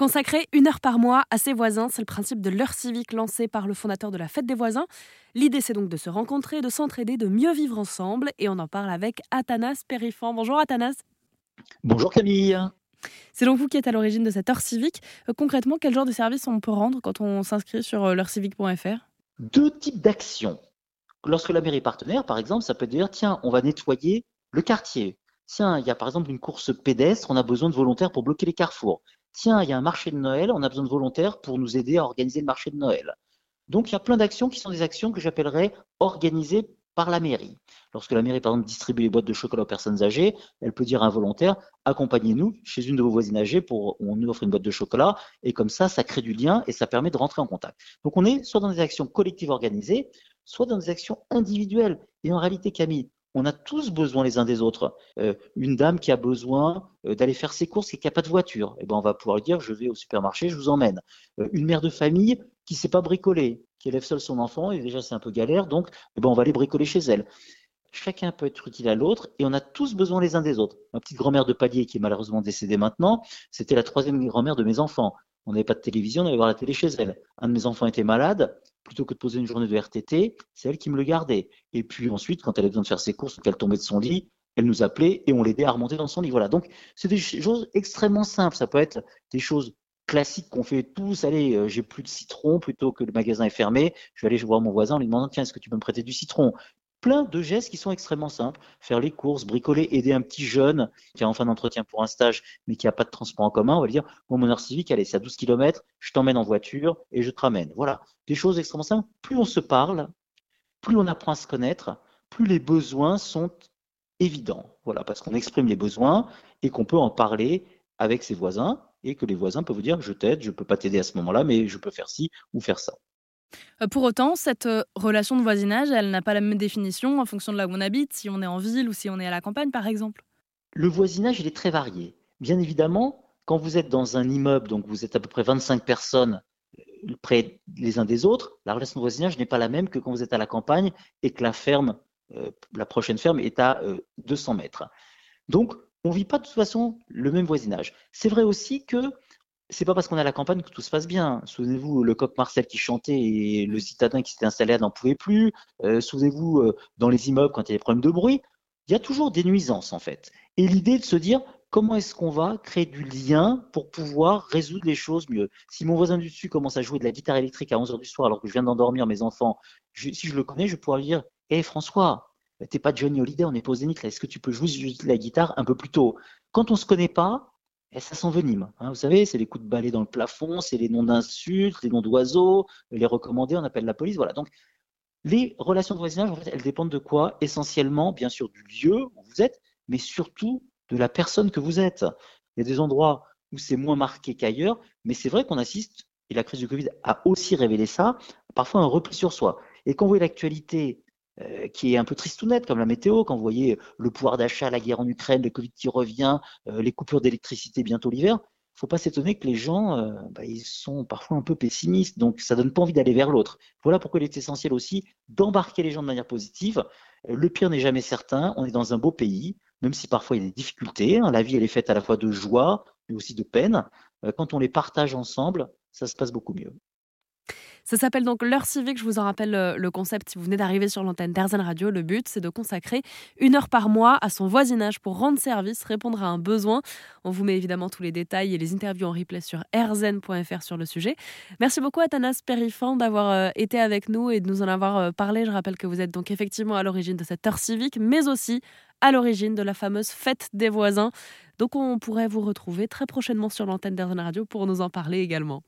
Consacrer une heure par mois à ses voisins, c'est le principe de l'heure civique lancé par le fondateur de la Fête des voisins. L'idée, c'est donc de se rencontrer, de s'entraider, de mieux vivre ensemble. Et on en parle avec Athanas Périfan. Bonjour Athanas. Bonjour Camille. C'est donc vous qui êtes à l'origine de cette heure civique. Euh, concrètement, quel genre de service on peut rendre quand on s'inscrit sur euh, l'heurecivique.fr Deux types d'actions. Lorsque la mairie est partenaire, par exemple, ça peut dire tiens, on va nettoyer le quartier. Tiens, il y a par exemple une course pédestre, on a besoin de volontaires pour bloquer les carrefours tiens, il y a un marché de Noël, on a besoin de volontaires pour nous aider à organiser le marché de Noël. Donc il y a plein d'actions qui sont des actions que j'appellerais organisées par la mairie. Lorsque la mairie, par exemple, distribue les boîtes de chocolat aux personnes âgées, elle peut dire à un volontaire, accompagnez-nous chez une de vos voisines âgées pour on nous offre une boîte de chocolat, et comme ça, ça crée du lien et ça permet de rentrer en contact. Donc on est soit dans des actions collectives organisées, soit dans des actions individuelles. Et en réalité, Camille, on a tous besoin les uns des autres. Euh, une dame qui a besoin euh, d'aller faire ses courses et qui n'a pas de voiture, eh ben on va pouvoir lui dire je vais au supermarché, je vous emmène. Euh, une mère de famille qui ne sait pas bricoler, qui élève seule son enfant et déjà c'est un peu galère, donc eh ben on va aller bricoler chez elle. Chacun peut être utile à l'autre et on a tous besoin les uns des autres. Ma petite grand-mère de palier qui est malheureusement décédée maintenant, c'était la troisième grand-mère de mes enfants. On n'avait pas de télévision, on allait voir la télé chez elle. Un de mes enfants était malade, plutôt que de poser une journée de RTT, c'est elle qui me le gardait. Et puis ensuite, quand elle avait besoin de faire ses courses ou qu'elle tombait de son lit, elle nous appelait et on l'aidait à remonter dans son lit. Voilà. Donc, c'est des choses extrêmement simples. Ça peut être des choses classiques qu'on fait tous. Allez, euh, j'ai plus de citron plutôt que le magasin est fermé. Je vais aller voir mon voisin en lui demandant tiens, est-ce que tu peux me prêter du citron? Plein de gestes qui sont extrêmement simples. Faire les courses, bricoler, aider un petit jeune qui a en fin d'entretien pour un stage, mais qui n'a pas de transport en commun. On va lui dire, mon heure civique, allez, c'est à 12 km, je t'emmène en voiture et je te ramène. Voilà. Des choses extrêmement simples. Plus on se parle, plus on apprend à se connaître, plus les besoins sont évidents. Voilà, parce qu'on exprime les besoins et qu'on peut en parler avec ses voisins et que les voisins peuvent vous dire, je t'aide, je peux pas t'aider à ce moment-là, mais je peux faire ci ou faire ça. Euh, pour autant, cette euh, relation de voisinage, elle n'a pas la même définition en fonction de là où on habite, si on est en ville ou si on est à la campagne, par exemple. Le voisinage, il est très varié. Bien évidemment, quand vous êtes dans un immeuble, donc vous êtes à peu près 25 personnes euh, près les uns des autres, la relation de voisinage n'est pas la même que quand vous êtes à la campagne et que la ferme, la prochaine ferme est à 200 mètres. Donc, on ne vit pas de toute façon le même voisinage. C'est vrai aussi que c'est pas parce qu'on à la campagne que tout se passe bien. Souvenez-vous, le coq Marcel qui chantait et le citadin qui s'était installé n'en pouvait plus. Euh, souvenez-vous, euh, dans les immeubles, quand il y a des problèmes de bruit, il y a toujours des nuisances, en fait. Et l'idée de se dire, comment est-ce qu'on va créer du lien pour pouvoir résoudre les choses mieux? Si mon voisin du dessus commence à jouer de la guitare électrique à 11h du soir alors que je viens d'endormir mes enfants, si je le connais, je pourrais lui dire, hé François, t'es pas Johnny Holiday, on est pas Zénith, est-ce que tu peux jouer de la guitare un peu plus tôt? Quand on se connaît pas, et ça s'envenime. Hein. Vous savez, c'est les coups de balai dans le plafond, c'est les noms d'insultes, les noms d'oiseaux, les recommandés, on appelle la police. Voilà. Donc, les relations de voisinage, en fait, elles dépendent de quoi? Essentiellement, bien sûr, du lieu où vous êtes, mais surtout de la personne que vous êtes. Il y a des endroits où c'est moins marqué qu'ailleurs, mais c'est vrai qu'on assiste, et la crise du Covid a aussi révélé ça, parfois un repli sur soi. Et quand vous voyez l'actualité qui est un peu tristounette comme la météo, quand vous voyez le pouvoir d'achat, la guerre en Ukraine, le Covid qui revient, euh, les coupures d'électricité bientôt l'hiver, il ne faut pas s'étonner que les gens, euh, bah, ils sont parfois un peu pessimistes, donc ça donne pas envie d'aller vers l'autre. Voilà pourquoi il est essentiel aussi d'embarquer les gens de manière positive. Le pire n'est jamais certain, on est dans un beau pays, même si parfois il y a des difficultés. Hein. la vie, elle est faite à la fois de joie, mais aussi de peine. quand on les partage ensemble, ça se passe beaucoup mieux. Ça s'appelle donc l'heure civique. Je vous en rappelle euh, le concept si vous venez d'arriver sur l'antenne d'Airzen Radio. Le but, c'est de consacrer une heure par mois à son voisinage pour rendre service, répondre à un besoin. On vous met évidemment tous les détails et les interviews en replay sur airzen.fr sur le sujet. Merci beaucoup à Thanas Périfan d'avoir euh, été avec nous et de nous en avoir euh, parlé. Je rappelle que vous êtes donc effectivement à l'origine de cette heure civique, mais aussi à l'origine de la fameuse fête des voisins. Donc on pourrait vous retrouver très prochainement sur l'antenne d'Airzen Radio pour nous en parler également.